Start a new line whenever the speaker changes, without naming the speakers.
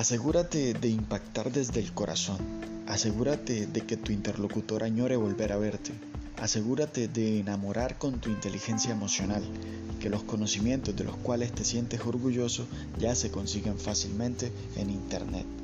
Asegúrate de impactar desde el corazón. Asegúrate de que tu interlocutor añore volver a verte. Asegúrate de enamorar con tu inteligencia emocional, que los conocimientos de los cuales te sientes orgulloso ya se consiguen fácilmente en Internet.